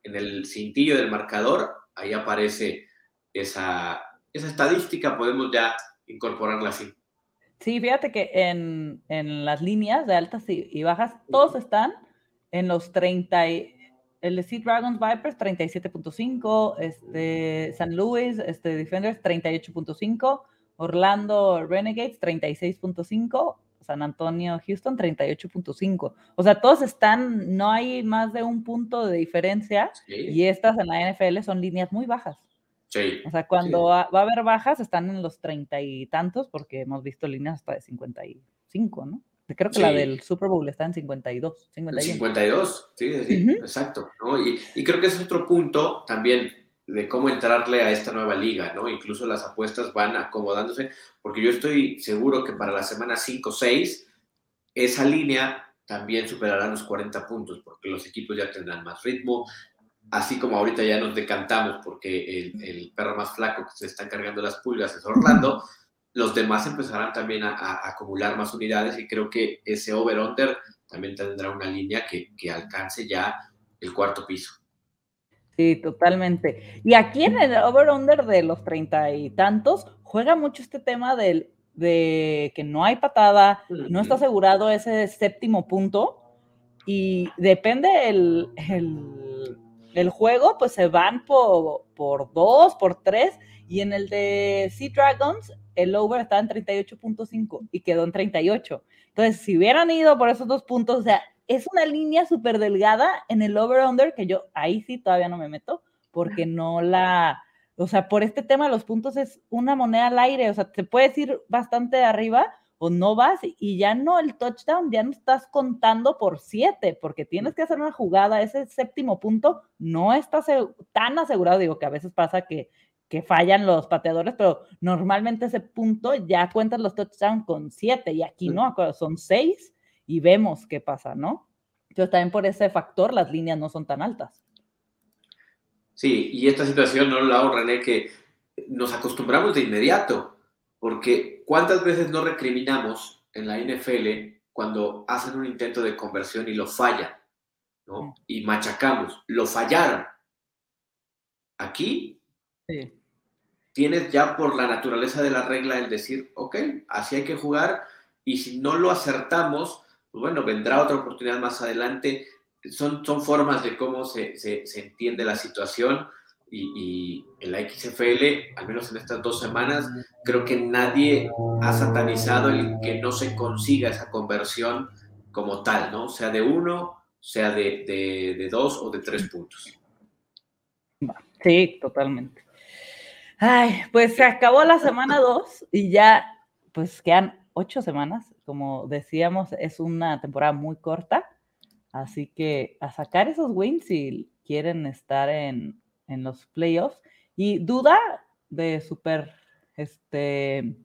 En el cintillo del marcador, ahí aparece esa, esa estadística, podemos ya incorporarla así.
Sí, fíjate que en, las líneas de altas y, bajas, todos están en los 30, el Sea Dragons Vipers 37.5, este, San Luis este, Defenders 38.5, Orlando Renegades 36.5, San Antonio Houston 38.5. O sea, todos están, no hay más de un punto de diferencia y estas en la NFL son líneas muy bajas. O sea, cuando va a haber bajas, están en los treinta y tantos, porque hemos visto líneas hasta de 55, ¿no? Creo que la del Super Bowl está en 52.
51. 52, sí, sí, exacto. Y, y, creo que es otro punto también de cómo entrarle a esta nueva liga, ¿no? Incluso las apuestas van acomodándose, porque yo estoy seguro que para la semana 5 6, esa línea también superará los 40 puntos, porque los equipos ya tendrán más ritmo, así como ahorita ya nos decantamos porque el, perro más flaco que se está cargando las pulgas es Orlando, los demás empezarán también a, acumular más unidades y creo que ese over-under también tendrá una línea que, alcance ya el cuarto piso.
Sí, totalmente. Y aquí en el over-under de los treinta y tantos, juega mucho este tema del, de que no hay patada, no está asegurado ese séptimo punto y depende el el juego, pues se van por, por dos, por tres, y en el de Sea Dragons, el over estaba en 38.5 y quedó en 38. Entonces, si hubieran ido por esos dos puntos, o sea, es una línea súper delgada en el over-under, que yo ahí sí todavía no me meto, porque no la, o sea, por este tema los puntos es una moneda al aire, o sea, te puedes ir bastante arriba, o no vas y ya no el touchdown, ya no estás contando por siete, porque tienes que hacer una jugada, ese séptimo punto no está tan asegurado, digo que a veces pasa que, que fallan los pateadores, pero normalmente ese punto ya cuentas los touchdowns con siete y aquí no, son seis y vemos qué pasa, ¿no? Entonces también por ese factor las líneas no son tan altas.
Sí, y esta situación, ¿no, Lau, René, que nos acostumbramos de inmediato porque ¿cuántas veces no recriminamos en la NFL cuando hacen un intento de conversión y lo fallan? ¿no? Y machacamos, lo fallaron. Aquí tienes ya por la naturaleza de la regla el decir, ok, así hay que jugar y si no lo acertamos, pues bueno, vendrá otra oportunidad más adelante. Son, son formas de cómo se, se, se entiende la situación y, en la XFL, al menos en estas dos semanas, creo que nadie ha satanizado el que no se consiga esa conversión como tal, ¿no? Sea de uno, sea de, de, dos o de tres puntos.
Sí, totalmente. Ay, pues se acabó la semana dos y ya, pues quedan ocho semanas. Como decíamos, es una temporada muy corta. Así que a sacar esos wins si quieren estar en, en los playoffs. Y duda de super, este,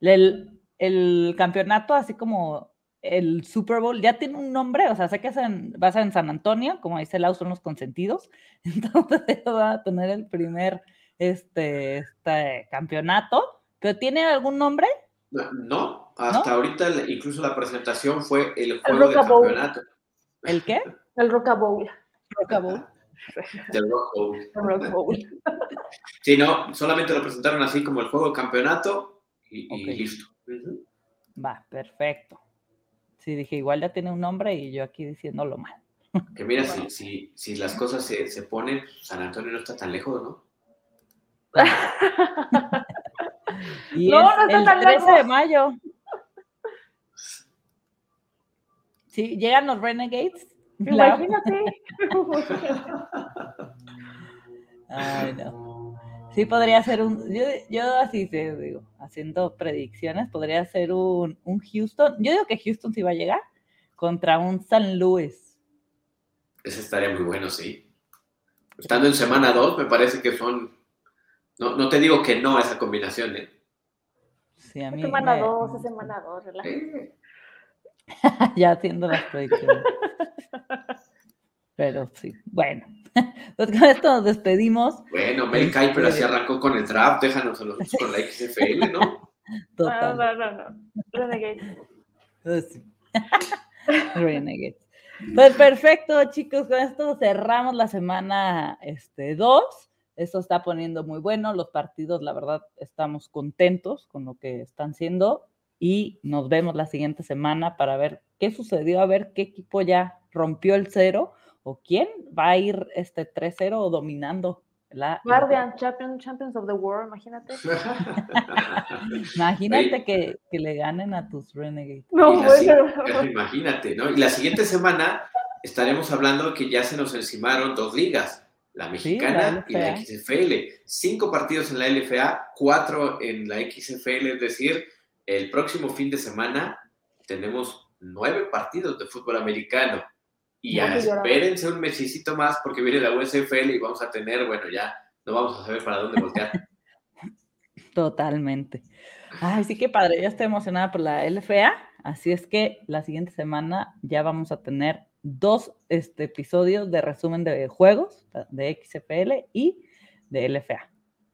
el, campeonato, así como el Super Bowl, ya tiene un nombre, o sea, sé que es en, va a ser en San Antonio, como dice Lau, son los consentidos, entonces va a tener el primer este, este campeonato, pero ¿tiene algún nombre?
No, hasta ahorita incluso la presentación fue el juego de campeonato.
¿El qué?
El Roca Bowl.
Roca Bowl.
Del Rock Bowl. Sí, no, solamente lo presentaron así como el juego de campeonato y, listo.
Va, perfecto. Sí, dije, igual ya tiene un nombre y yo aquí diciéndolo mal.
Que mira, si, si, si, las cosas se, se, ponen, San Antonio no está tan lejos, ¿no?
y no, no está el tan 13 de mayo. Sí, llegan los Renegades
Imagínate.
Ay, no. Sí, podría ser un. Yo, así te digo, haciendo predicciones, podría ser un, Houston. Yo digo que Houston sí va a llegar contra un San Luis.
Ese estaría muy bueno, sí. Estando en semana 2, me parece que son. No, no te digo que no a esa combinación, ¿eh?
Sí, a mí.
semana
me-
2, es semana 2,
Eh,
ya haciendo las predicciones. Pero sí, bueno. Pues con esto nos despedimos.
Bueno, Mel Kiper así
Este-
arrancó con el draft, déjanos a nosotros con la XFL, ¿no?
No,
Total.
no, no, no. Renegade.
Pues sí. Renegades. Pues perfecto, chicos. Con esto cerramos la semana este, 2. Esto está poniendo muy bueno. Los partidos, la verdad, estamos contentos con lo que están siendo. Y nos vemos la siguiente semana para ver qué sucedió, a ver qué equipo ya rompió el cero o quién va a ir este 3-0 o dominando la.
Guardian, champion, Champions of the World, imagínate.
Imagínate que, que le ganen a tus Renegades.
No,
la
bueno.
Imagínate, ¿no? Y la siguiente semana estaremos hablando que ya se nos encimaron dos ligas, la mexicana y la. XFL. Cinco partidos en la LFA, cuatro en la XFL, es decir, el próximo fin de semana tenemos nueve partidos de fútbol americano. Y
No,
ya
llorar.
espérense un mesecito más porque viene la USFL y vamos a tener, bueno, ya no vamos a saber para dónde voltear.
Totalmente. Ay, sí que padre, ya estoy emocionada por la LFA, así es que la siguiente semana ya vamos a tener dos este, episodios de resumen de juegos de XFL y de LFA.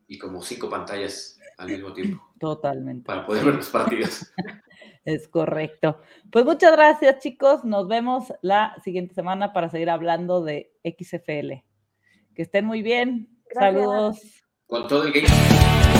Y como cinco pantallas al mismo tiempo
Totalmente.
para poder ver los partidos.
Es correcto. Pues muchas gracias, chicos. Nos vemos la siguiente semana para seguir hablando de XFL. Que estén muy bien.
Gracias.
Saludos.
Con todo el game.